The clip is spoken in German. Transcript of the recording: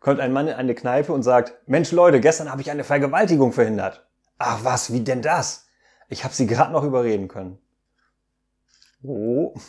kommt ein Mann in eine Kneipe und sagt, Mensch Leute, gestern habe ich eine Vergewaltigung verhindert. Ach was, wie denn das? Ich habe sie gerade noch überreden können. Oh. Ne?